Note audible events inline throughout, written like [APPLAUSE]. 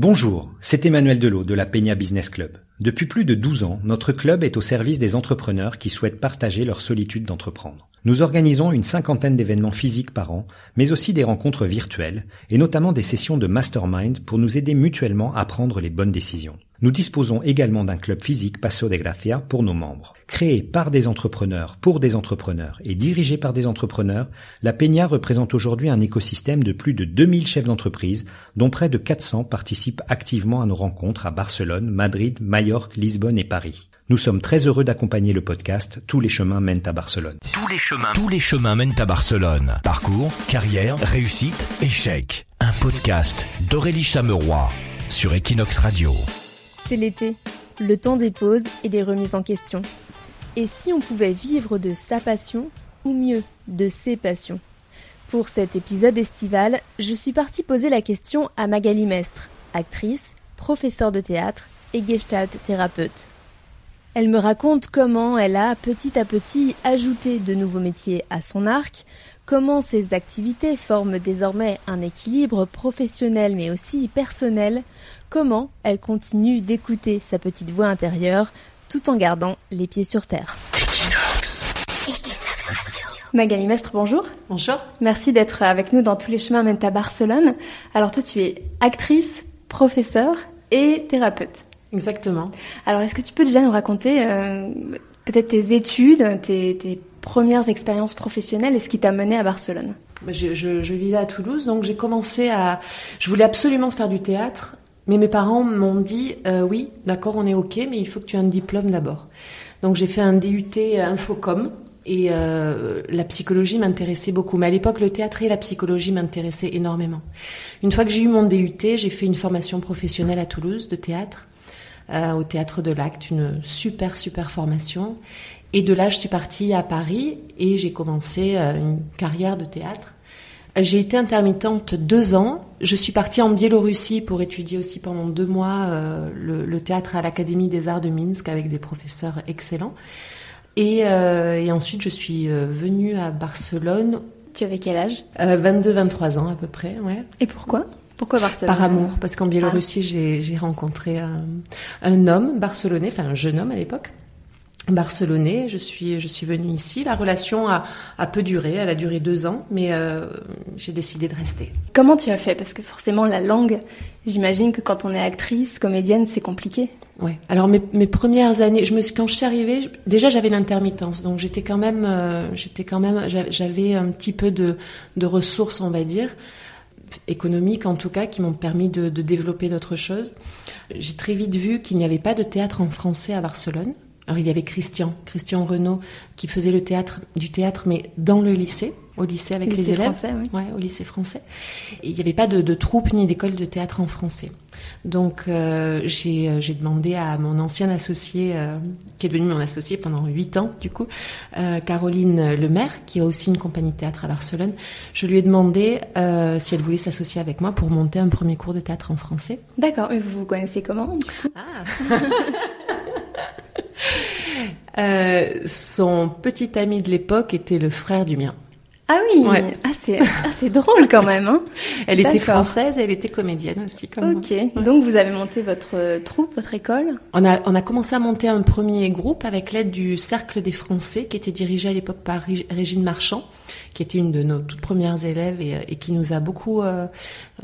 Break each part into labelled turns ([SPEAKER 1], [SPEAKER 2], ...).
[SPEAKER 1] Bonjour, c'est Emmanuel Delot de la Peña Business Club. Depuis plus de 12 ans, notre club est au service des entrepreneurs qui souhaitent partager leur solitude d'entreprendre. Nous organisons une cinquantaine d'événements physiques par an, mais aussi des rencontres virtuelles, et notamment des sessions de mastermind pour nous aider mutuellement à prendre les bonnes décisions. Nous disposons également d'un club physique Paso de Gracia pour nos membres. Créé par des entrepreneurs pour des entrepreneurs et dirigé par des entrepreneurs, la Peña représente aujourd'hui un écosystème de plus de 2000 chefs d'entreprise, dont près de 400 participent activement à nos rencontres à Barcelone, Madrid, Majorque, Lisbonne et Paris. Nous sommes très heureux d'accompagner le podcast Tous les chemins mènent à Barcelone.
[SPEAKER 2] Tous les chemins, tous les chemins mènent à Barcelone. Parcours, carrière, réussite, échec. Un podcast d'Aurélie Chameroy sur Equinox Radio.
[SPEAKER 3] C'est l'été, le temps des pauses et des remises en question. Et si on pouvait vivre de sa passion, ou mieux, de ses passions Pour cet épisode estival, je suis partie poser la question à Magali Mestre, actrice, professeure de théâtre et gestalt thérapeute. Elle me raconte comment elle a petit à petit ajouté de nouveaux métiers à son arc, comment ses activités forment désormais un équilibre professionnel mais aussi personnel, comment elle continue d'écouter sa petite voix intérieure tout en gardant les pieds sur terre? Magali Mestre, bonjour.
[SPEAKER 4] Bonjour.
[SPEAKER 3] Merci d'être avec nous dans Tous les chemins mènent à Barcelone. Alors toi, tu es actrice, professeure et thérapeute.
[SPEAKER 4] Exactement.
[SPEAKER 3] Alors, est-ce que tu peux déjà nous raconter euh, peut-être tes études, tes, premières expériences professionnelles et ce qui t'a mené à Barcelone
[SPEAKER 4] je, je, vivais à Toulouse, donc j'ai commencé à... Je voulais absolument faire du théâtre, mais mes parents m'ont dit, euh, oui, d'accord, on est OK, mais il faut que tu aies un diplôme d'abord. Donc j'ai fait un DUT Infocom, et euh, la psychologie m'intéressait beaucoup. Mais à l'époque, le théâtre et la psychologie m'intéressaient énormément. Une fois que j'ai eu mon DUT, j'ai fait une formation professionnelle à Toulouse de théâtre. Euh, au théâtre de l'Acte, une super super formation. Et de là, je suis partie à Paris et j'ai commencé euh, une carrière de théâtre. J'ai été intermittente deux ans. Je suis partie en Biélorussie pour étudier aussi pendant deux mois euh, le, théâtre à l'Académie des Arts de Minsk avec des professeurs excellents. Et, et ensuite, je suis venue à Barcelone.
[SPEAKER 3] Tu avais quel âge?
[SPEAKER 4] 22-23 ans à peu près, ouais.
[SPEAKER 3] Et pourquoi? Pourquoi Barcelone?
[SPEAKER 4] Par amour, parce qu'en Biélorussie, ah. j'ai rencontré un, homme barcelonais, enfin un jeune homme à l'époque, barcelonais. Je suis, je suis venue ici. La relation a, a peu duré, elle a duré deux ans, mais euh, j'ai décidé de rester.
[SPEAKER 3] Comment tu as fait? Parce que forcément, la langue, j'imagine que quand on est actrice, comédienne, c'est compliqué.
[SPEAKER 4] Oui. Alors mes, mes, premières années, je me suis, quand je suis arrivée, déjà j'avais l'intermittence, donc j'étais quand même, euh, j'étais quand même, j'avais un petit peu de, de ressources, on va dire économiques en tout cas, qui m'ont permis de, développer d'autres choses. J'ai très vite vu qu'il n'y avait pas de théâtre en français à Barcelone. Alors il y avait Christian, Christian Renaud, qui faisait le théâtre, du théâtre, mais dans le lycée, au lycée avec les élèves.
[SPEAKER 3] Français, oui.
[SPEAKER 4] Ouais, au lycée français. Et il n'y avait pas de, de troupe ni d'école de théâtre en français. Donc euh, euh, j'ai demandé à mon ancien associé, euh, qui est devenu mon associé pendant huit ans du coup, Caroline Lemaire, qui a aussi une compagnie de théâtre à Barcelone, je lui ai demandé si elle voulait s'associer avec moi pour monter un premier cours de théâtre en français.
[SPEAKER 3] D'accord, mais vous vous connaissez comment
[SPEAKER 4] Ah [LAUGHS] Son petit ami de l'époque était le frère du mien.
[SPEAKER 3] Ah oui, ah, c'est drôle quand même. Hein [LAUGHS]
[SPEAKER 4] elle était française, elle était comédienne aussi. Comme
[SPEAKER 3] ok, donc vous avez monté votre euh, troupe, votre école?
[SPEAKER 4] On a, on a commencé à monter un premier groupe avec l'aide du Cercle des Français qui était dirigé à l'époque par Régine Marchand, qui était une de nos toutes premières élèves et, et qui nous a beaucoup, euh,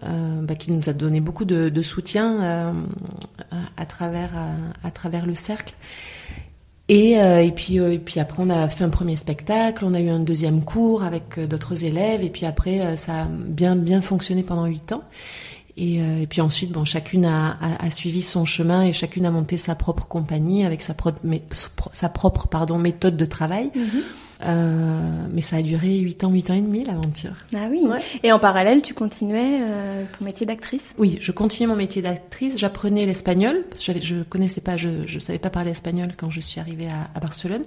[SPEAKER 4] euh, bah, qui nous a donné beaucoup de, soutien euh, à, travers, le cercle. Et, euh, puis, euh, après, on a fait un premier spectacle, on a eu un deuxième cours avec euh, d'autres élèves, et puis après, ça a bien, bien fonctionné pendant huit ans. Et, et, puis ensuite, bon, chacune a, a, a, suivi son chemin et chacune a monté sa propre compagnie avec sa propre, sa propre pardon, méthode de travail. Mm-hmm. Euh, mais ça a duré 8 ans, 8 ans et demi l'aventure.
[SPEAKER 3] Ah oui. Et en parallèle, tu continuais euh, ton métier d'actrice?
[SPEAKER 4] Oui, je continuais mon métier d'actrice. J'apprenais l'espagnol parce que je connaissais pas, je, je savais pas parler espagnol quand je suis arrivée à, à Barcelone.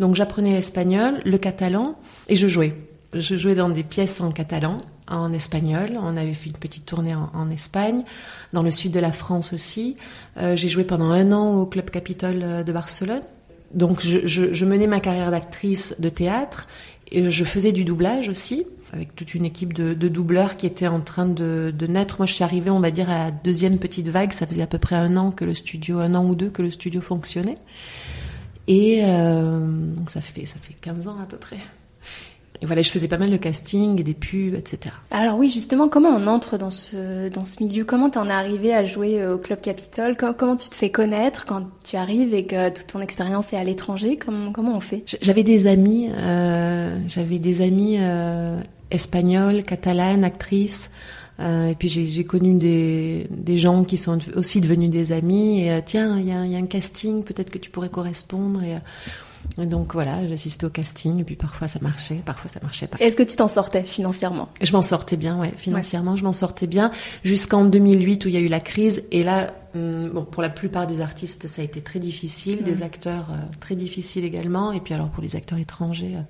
[SPEAKER 4] Donc j'apprenais l'espagnol, le catalan et je jouais. Je jouais dans des pièces en catalan, en espagnol. On avait fait une petite tournée en, Espagne, dans le sud de la France aussi. Euh, J'ai joué pendant un an au Club Capitole de Barcelone donc je, menais ma carrière d'actrice de théâtre Et je faisais du doublage aussi, avec toute une équipe de, de doubleurs qui était en train de, naître. Moi, je suis arrivée, on va dire, à la deuxième petite vague. Ça faisait à peu près un an que le studio, un an ou deux que le studio fonctionnait. Et euh, ça fait ça fait 15 ans à peu près. Et voilà, je faisais pas mal de casting, des pubs, etc.
[SPEAKER 3] Alors oui, justement, comment on entre dans ce, dans ce milieu? Comment t'en es arrivé à jouer au Club Capitol comment, tu te fais connaître quand tu arrives et que toute ton expérience est à l'étranger? Comment, comment on fait?
[SPEAKER 4] J'avais des amis, euh, j'avais des amis euh, espagnols, catalanes, actrices. Euh, et puis j'ai connu des, des gens qui sont aussi devenus des amis. Et tiens, il y, y, a un casting, peut-être que tu pourrais correspondre. Et, et donc voilà, j'assistais au casting et puis parfois ça marchait, parfois ça marchait pas.
[SPEAKER 3] Est-ce que tu t'en sortais financièrement?
[SPEAKER 4] Je m'en sortais bien, ouais, financièrement ouais. je m'en sortais bien jusqu'en 2008 où il y a eu la crise et là, hum, bon, pour la plupart des artistes ça a été très difficile, mmh. des acteurs euh, très difficiles également et puis alors pour les acteurs étrangers. Euh,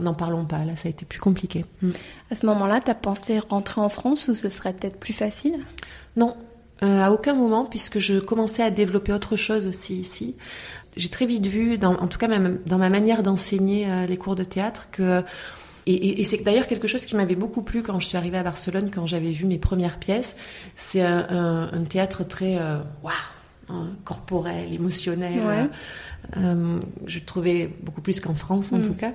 [SPEAKER 4] N'en parlons pas, là ça a été plus compliqué.
[SPEAKER 3] Mmh. À ce moment-là, tu as pensé rentrer en France ou ce serait peut-être plus facile?
[SPEAKER 4] Non, euh, à aucun moment, puisque je commençais à développer autre chose aussi ici. J'ai très vite vu, dans, en tout cas même dans ma manière d'enseigner euh, les cours de théâtre, que et, et, et c'est d'ailleurs quelque chose qui m'avait beaucoup plu quand je suis arrivée à Barcelone, quand j'avais vu mes premières pièces. C'est un, un, un, théâtre très euh, waouh, hein, corporel, émotionnel.
[SPEAKER 3] Ouais.
[SPEAKER 4] Euh, je trouvais beaucoup plus qu'en France en mm. tout cas.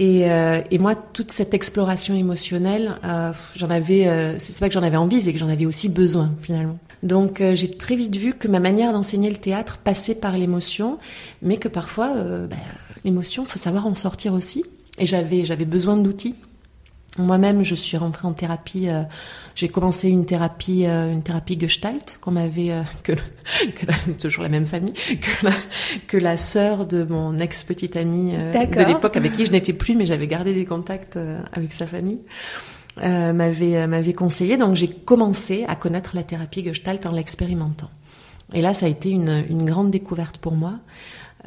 [SPEAKER 4] Et, euh, et, moi, toute cette exploration émotionnelle, euh, j'en avais. Euh, c'est pas que j'en avais envie, c'est que j'en avais aussi besoin finalement. Donc j'ai très vite vu que ma manière d'enseigner le théâtre passait par l'émotion, mais que parfois, bah, l'émotion, faut savoir en sortir aussi. Et j'avais j'avais besoin d'outils. Moi-même, je suis rentrée en thérapie. Euh, j'ai commencé une thérapie, euh, une thérapie Gestalt qu'on m'avait euh, que, [LAUGHS] que la, toujours la même famille que la, que la sœur de mon ex petite amie de l'époque avec qui je n'étais plus, mais j'avais gardé des contacts avec sa famille. m'avait m'avait conseillé donc j'ai commencé à connaître la thérapie Gestalt en l'expérimentant et là ça a été une, une grande découverte pour moi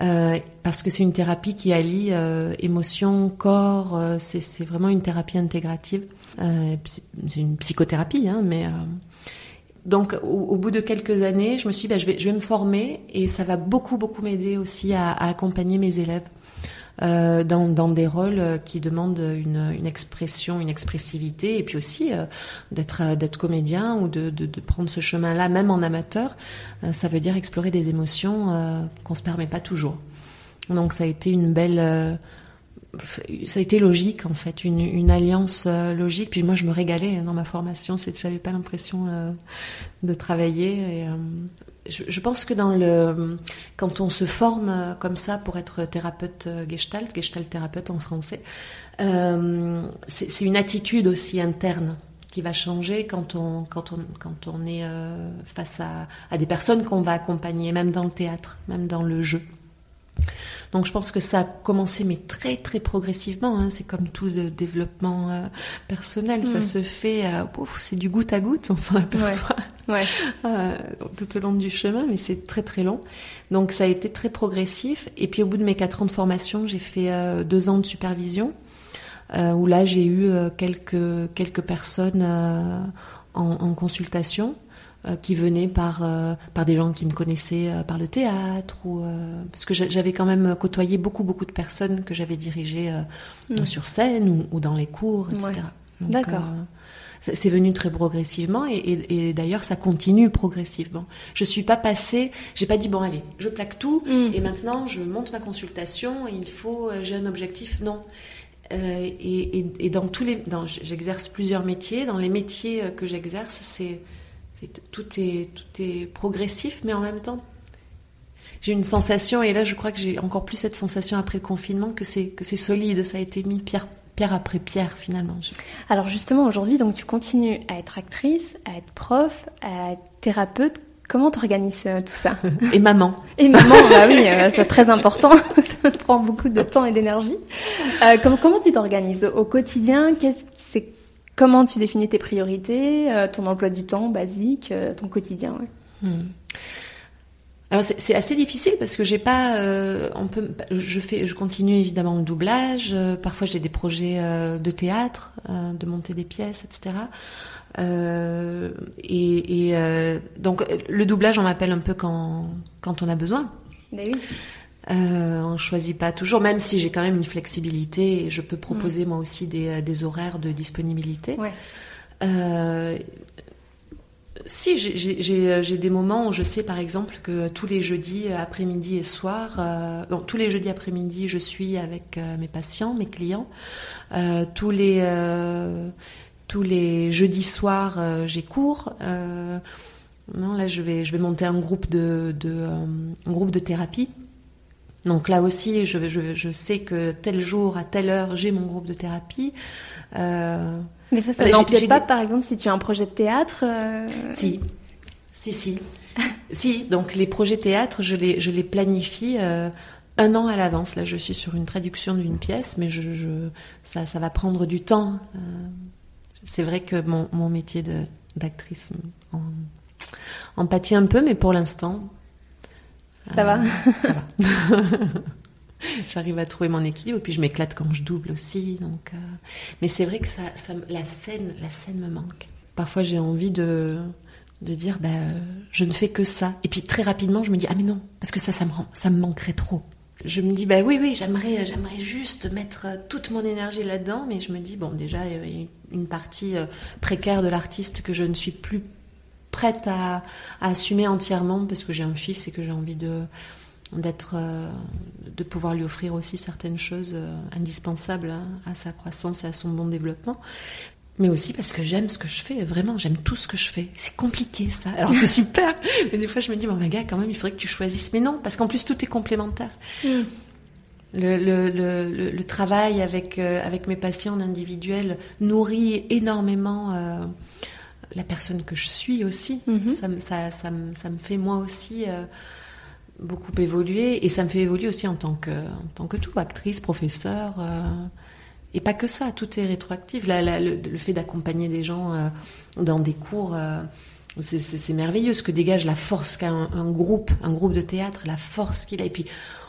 [SPEAKER 4] euh, parce que c'est une thérapie qui allie euh, émotion, corps, euh, c'est vraiment une thérapie intégrative. C'est une psychothérapie, hein, mais donc au, bout de quelques années, je me suis dit, bah, je, vais, je vais me former et ça va beaucoup beaucoup m'aider aussi à, accompagner mes élèves. Euh, dans, dans, des rôles qui demandent une, une, expression, une expressivité, et puis aussi euh, d'être comédien ou de, de, prendre ce chemin-là, même en amateur, euh, ça veut dire explorer des émotions qu'on se permet pas toujours. Donc ça a été une belle ça a été logique en fait, une, une alliance euh, logique. Puis moi, je me régalais dans ma formation. C'est, j'avais pas l'impression euh, de travailler. Euh, je, pense que quand on se forme comme ça pour être thérapeute gestalt, gestalt thérapeute en français, c'est, c'est une attitude aussi interne qui va changer quand on, est face à des personnes qu'on va accompagner, même dans le théâtre, même dans le jeu. Donc je pense que ça a commencé, mais très très progressivement. Hein. C'est comme tout le développement euh, personnel, mmh. ça se fait, euh, c'est du goutte à goutte, on s'en aperçoit
[SPEAKER 3] ouais. Ouais. [LAUGHS]
[SPEAKER 4] Euh, tout au long du chemin, mais c'est très très long. Donc ça a été très progressif. Et puis au bout de mes quatre ans de formation, j'ai fait euh, deux ans de supervision, où là j'ai eu quelques quelques personnes en, en consultation qui venaient par euh, par des gens qui me connaissaient euh, par le théâtre ou parce que j'avais quand même côtoyé beaucoup beaucoup de personnes que j'avais dirigées mmh. sur scène ou, ou, dans les cours, etc.
[SPEAKER 3] Ouais. D'accord.
[SPEAKER 4] c'est venu très progressivement et, et, et d'ailleurs ça continue progressivement. Je suis pas passée, j'ai pas dit bon allez, je plaque tout mmh. et maintenant je monte ma consultation et il faut j'ai un objectif. Non. Euh, et, et, et, dans tous les, j'exerce plusieurs métiers. Dans les métiers que j'exerce, c'est tout est, tout est progressif, mais en même temps, j'ai une sensation, et là je crois que j'ai encore plus cette sensation après le confinement, que c'est, que c'est solide, ça a été mis pierre, pierre après pierre finalement.
[SPEAKER 3] Alors justement, aujourd'hui, donc tu continues à être actrice, à être prof, à être thérapeute. Comment t'organises euh, tout ça [LAUGHS]
[SPEAKER 4] Et maman.
[SPEAKER 3] Et maman, bah oui, euh, c'est très important. [LAUGHS] ça prend beaucoup de temps et d'énergie. Euh, comment, comment tu t'organises au quotidien? Qu'est-ce Comment tu définis tes priorités, euh, ton emploi du temps basique, euh, ton quotidien ouais.
[SPEAKER 4] hmm. Alors c'est assez difficile parce que j'ai pas, euh, on peut, je fais, je continue évidemment le doublage. Euh, parfois j'ai des projets euh, de théâtre, de monter des pièces, etc. et, et donc le doublage on m'appelle un peu quand quand on a besoin.
[SPEAKER 3] Ben oui.
[SPEAKER 4] Euh, on choisit pas toujours, même si j'ai quand même une flexibilité et je peux proposer moi aussi des, des horaires de disponibilité.
[SPEAKER 3] Ouais.
[SPEAKER 4] Euh, si, j'ai- des moments où je sais par exemple que tous les jeudis après-midi et soir, euh, bon, tous les jeudis après-midi, je suis avec euh, mes patients, mes clients. Euh, tous les euh, tous les jeudis soirs, euh, j'ai cours. Euh, non, là, je vais je vais monter un groupe de, de euh, un groupe de thérapie. Donc là aussi, je, je, je sais que tel jour, à telle heure, j'ai mon groupe de thérapie. Euh,
[SPEAKER 3] Mais ça, ça n'empiète
[SPEAKER 4] j'ai
[SPEAKER 3] pas, par exemple, si tu as un projet de théâtre euh,
[SPEAKER 4] Si, si, si. [LAUGHS] si, donc les projets théâtre, je les, je les planifie euh, un an à l'avance. Là, je suis sur une traduction d'une pièce, mais je, je- ça, ça va prendre du temps. Euh, c'est vrai que mon, mon métier d'actrice en, en pâtit un peu, mais pour l'instant.
[SPEAKER 3] Ça
[SPEAKER 4] euh,
[SPEAKER 3] va
[SPEAKER 4] Ça va. [LAUGHS] J'arrive à trouver mon équilibre, et puis je m'éclate quand je double aussi. Donc, euh, Mais c'est vrai que ça, ça, la, scène, la scène me manque. Parfois, j'ai envie de, de dire, bah, euh, je ne fais que ça. Et puis très rapidement, je me dis, ah mais non, parce que ça, ça me, rend, ça me manquerait trop. Je me dis, bah oui, oui, j'aimerais, j'aimerais juste mettre euh, toute mon énergie là-dedans, mais je me dis, bon, déjà, il y a une partie euh, précaire de l'artiste que je ne suis plus prête à, à assumer entièrement parce que j'ai un fils et que j'ai envie de d'être euh, de pouvoir lui offrir aussi certaines choses euh, indispensables hein, à sa croissance et à son bon développement. Mais aussi parce que j'aime ce que je fais vraiment j'aime tout ce que je fais. C'est compliqué ça. Alors c'est [LAUGHS] super. Mais des fois je me dis bon ben gars quand même il faudrait que tu choisisses. Mais non parce qu'en plus tout est complémentaire.
[SPEAKER 3] Mm.
[SPEAKER 4] le, le, le, le- le travail avec, euh, avec mes patients en individuel nourrit énormément euh, la personne que je suis aussi.
[SPEAKER 3] Mhm.
[SPEAKER 4] ça, me- ça, ça, me, ça me fait moi aussi euh, beaucoup évoluer et ça me fait évoluer aussi en tant que, en tant que tout, actrice, professeur. euh, et pas que ça, tout est rétroactif. Là, là, le, le fait d'accompagner des gens euh, dans des cours, c'est- merveilleux ce que dégage la force qu'a un, un groupe, un groupe de théâtre, la force qu'il a. Et puis,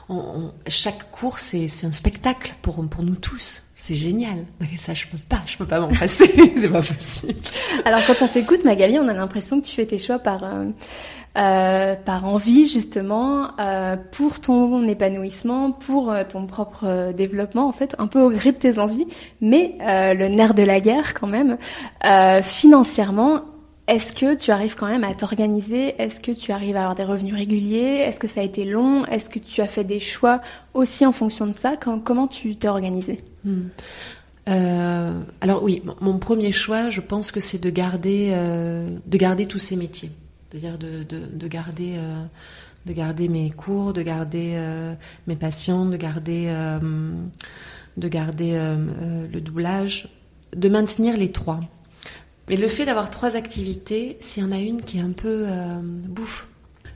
[SPEAKER 4] on- on- chaque cours, c'est c'est un spectacle pour, pour nous tous. C'est génial. Et ça, je peux pas, je peux pas m'en passer. [LAUGHS] c'est pas possible.
[SPEAKER 3] Alors quand on t'écoute Magali, on a l'impression que tu fais tes choix par euh, euh, par envie justement, euh, pour ton épanouissement, pour ton propre développement en fait, un peu au gré de tes envies. Mais le nerf de la guerre quand même, financièrement, est-ce que tu arrives quand même à t'organiser? Est-ce que tu arrives à avoir des revenus réguliers? Est-ce que ça a été long? Est-ce que tu as fait des choix aussi en fonction de ça? Quand- Comment tu t'es organisé?
[SPEAKER 4] Hmm. Euh, alors oui, mon- premier choix, je pense que c'est de garder, euh, de garder tous ces métiers, c'est-à-dire de, de, de garder, euh, de garder mes cours, de garder mes patients, de garder, de garder le doublage, de maintenir les trois. Mais le fait d'avoir trois activités, s'il y en a une qui est un peu euh, bouffe,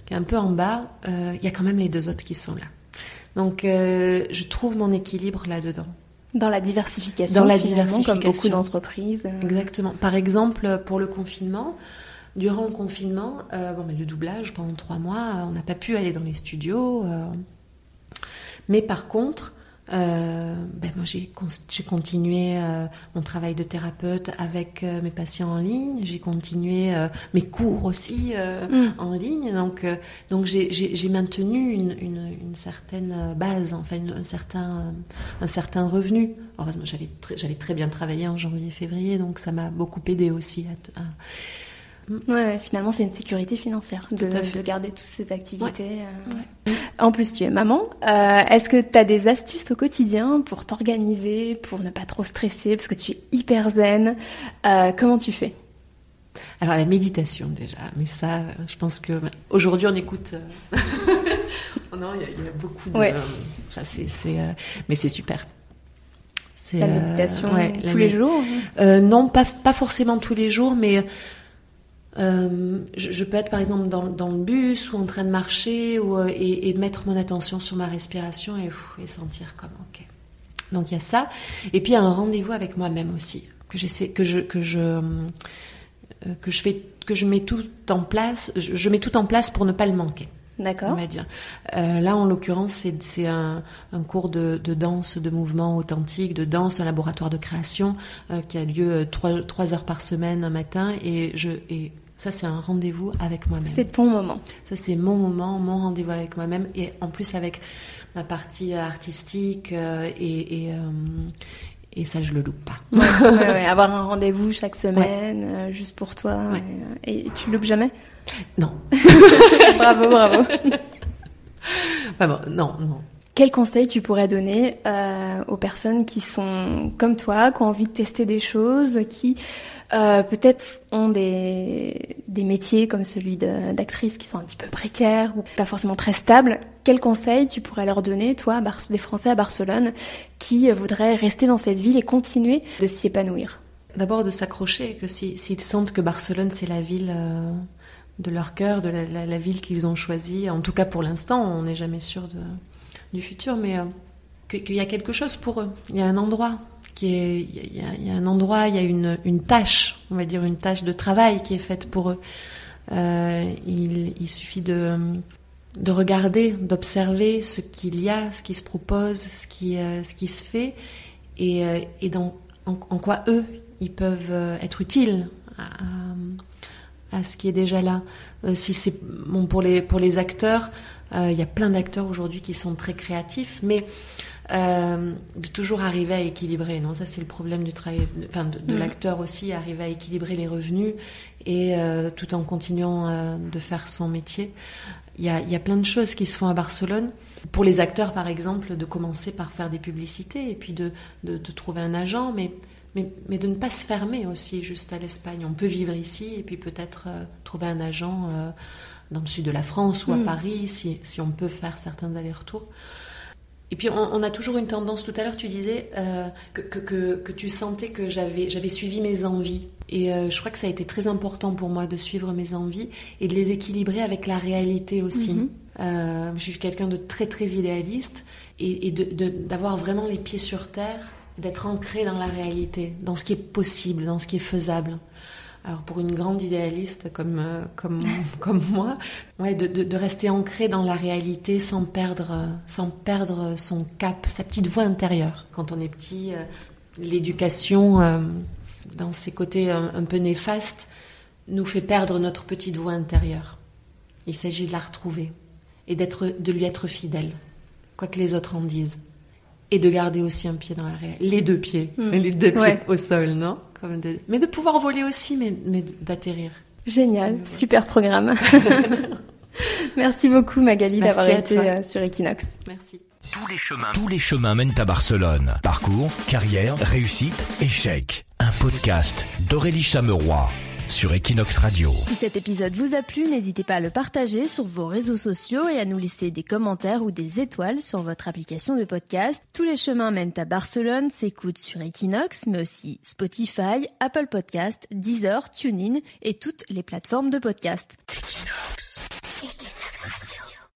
[SPEAKER 4] qui est un peu en bas, euh, il y a quand même les deux autres qui sont là. Donc euh, je trouve mon équilibre là-dedans.
[SPEAKER 3] Dans la diversification,
[SPEAKER 4] Dans la
[SPEAKER 3] finalement, comme beaucoup
[SPEAKER 4] diversification.
[SPEAKER 3] d'entreprises.
[SPEAKER 4] Exactement. Par exemple, pour le confinement, durant le confinement, bon, mais le doublage pendant trois mois, on n'a pas pu aller dans les studios. mais par contre, euh, ben, moi j'ai con- j'ai continué euh, mon travail de thérapeute avec euh, mes patients en ligne. J'ai continué mes cours aussi
[SPEAKER 3] Mm.
[SPEAKER 4] en ligne. Donc, donc j'ai- maintenu une, une, une certaine base, enfin une- un certain, un certain revenu. Heureusement, j'avais très, j'avais très bien travaillé en janvier-février, donc ça m'a beaucoup aidé aussi. À, à-
[SPEAKER 3] Ouais, finalement, c'est une sécurité financière de, garder toutes ces activités. euh. En plus, tu es maman. Euh, Est-ce que tu as des astuces au quotidien pour t'organiser, pour ne pas trop stresser, parce que tu es hyper zen Euh, Comment tu fais?
[SPEAKER 4] Alors la méditation déjà, mais ça, je pense que aujourd'hui on écoute. [LAUGHS] oh non, il y, a- il y a beaucoup de.
[SPEAKER 3] Ouais.
[SPEAKER 4] enfin, mais c'est super. C'est,
[SPEAKER 3] La
[SPEAKER 4] euh,
[SPEAKER 3] méditation
[SPEAKER 4] la
[SPEAKER 3] tous les jours
[SPEAKER 4] Euh, non, pas, pas forcément tous les jours, mais euh, je, je peux être par exemple dans, dans le bus ou en train de marcher ou, euh, et, et mettre mon attention sur ma respiration et, sentir comme ok. Donc il y a ça. Et puis il y a un rendez-vous avec moi-même aussi que j'essaie, que je, que je, euh, que je fais, que je mets tout en place. Je, je mets tout en place pour ne pas le manquer on
[SPEAKER 3] D'accord.
[SPEAKER 4] va dire. Euh, là, en l'occurrence, c'est, un, un cours de, de danse, de mouvement authentique, de danse, un laboratoire de création euh, qui a lieu trois, trois heures par semaine un matin. Et, je, et Ça, c'est un rendez-vous avec moi-même.
[SPEAKER 3] C'est ton moment.
[SPEAKER 4] Ça, c'est mon moment, mon rendez-vous avec moi-même. Et en plus, avec ma partie artistique. euh, et, et, euh, et ça, je le loupe pas. [LAUGHS]
[SPEAKER 3] Ouais, ouais, ouais, avoir un rendez-vous chaque semaine, euh, juste pour toi. Et, et tu le loupes jamais?
[SPEAKER 4] Non. [LAUGHS]
[SPEAKER 3] Bravo, bravo. [LAUGHS]
[SPEAKER 4] Bon, non, non.
[SPEAKER 3] Quel conseil tu pourrais donner euh, aux personnes qui sont comme toi, qui ont envie de tester des choses, qui euh, peut-être ont des, métiers comme celui d'actrice qui sont un petit peu précaires ou pas forcément très stables Quel conseil tu pourrais leur donner, toi, des Français à Barcelone, qui euh, voudraient rester dans cette ville et continuer de s'y épanouir?
[SPEAKER 4] D'abord de s'accrocher, que si- s'ils sentent que Barcelone c'est la ville de leur cœur, de la ville qu'ils ont choisie, en tout cas pour l'instant, on n'est jamais sûr de, du futur, mais euh, qu'il y a quelque chose pour eux. Il y a un endroit qui est, il y a- un endroit, il y a une, tâche, on va dire une tâche de travail qui est faite pour eux. Euh, il, suffit de, de regarder, d'observer ce qu'il y a, ce qui se propose, ce qui, euh, se fait, et, en, quoi eux, ils peuvent être utiles à, ce qui est déjà là. Si c'est bon pour les pour les acteurs, il y a plein d'acteurs aujourd'hui qui sont très créatifs, mais euh, de toujours arriver à équilibrer. Non, ça c'est le problème du travail, de- enfin de, de
[SPEAKER 3] Mm.
[SPEAKER 4] l'acteur aussi, arriver à équilibrer les revenus et euh, tout en continuant euh, de faire son métier. Il y, a, il y a plein de choses qui se font à Barcelone. Pour les acteurs, par exemple, de commencer par faire des publicités et puis de, de, de trouver un agent, mais, mais, mais de ne pas se fermer aussi juste à l'Espagne. On peut vivre ici et puis peut-être euh, trouver un agent euh, dans le sud de la France ou à
[SPEAKER 3] Mm.
[SPEAKER 4] Paris, si, si on peut faire certains allers-retours. Et puis on, on a toujours une tendance, tout à l'heure tu disais euh, que, que, que, que tu sentais que j'avais j'avais suivi mes envies. Et euh, je crois que ça a été très important pour moi de suivre mes envies et de les équilibrer avec la réalité aussi.
[SPEAKER 3] Mhm.
[SPEAKER 4] Euh, je suis quelqu'un de très très idéaliste et, et d'avoir vraiment les pieds sur terre, d'être ancré dans la réalité, dans ce qui est possible, dans ce qui est faisable. Alors pour une grande idéaliste comme, euh, comme, [LAUGHS] comme moi, ouais, de, de, de rester ancré dans la réalité sans perdre, sans perdre son cap, sa petite voix intérieure. Quand on est petit, euh, l'éducation, euh, dans ses côtés un, un peu néfastes, nous fait perdre notre petite voix intérieure. Il s'agit de la retrouver et d'être, de lui être fidèle, quoi que les autres en disent. Et de garder aussi un pied dans la réalité. Les deux pieds.
[SPEAKER 3] Mm.
[SPEAKER 4] Les deux pieds
[SPEAKER 3] Ouais.
[SPEAKER 4] au sol, non? Comme de- Mais de pouvoir voler aussi, mais, mais d'atterrir.
[SPEAKER 3] Génial,
[SPEAKER 4] Ouais.
[SPEAKER 3] super programme. [LAUGHS] Merci beaucoup Magali d'avoir été
[SPEAKER 4] toi.
[SPEAKER 3] euh, sur Equinox.
[SPEAKER 4] Merci.
[SPEAKER 2] Tous les chemins, tous les chemins mènent à Barcelone. Parcours, carrière, réussite, échec. Un podcast d'Aurélie Chameroy sur Equinox Radio.
[SPEAKER 3] Si cet épisode vous a plu, n'hésitez pas à le partager sur vos réseaux sociaux et à nous laisser des commentaires ou des étoiles sur votre application de podcast. Tous les chemins mènent à Barcelone s'écoutent sur Equinox, mais aussi Spotify, Apple Podcast, Deezer, TuneIn et toutes les plateformes de podcast.
[SPEAKER 2] Equinox.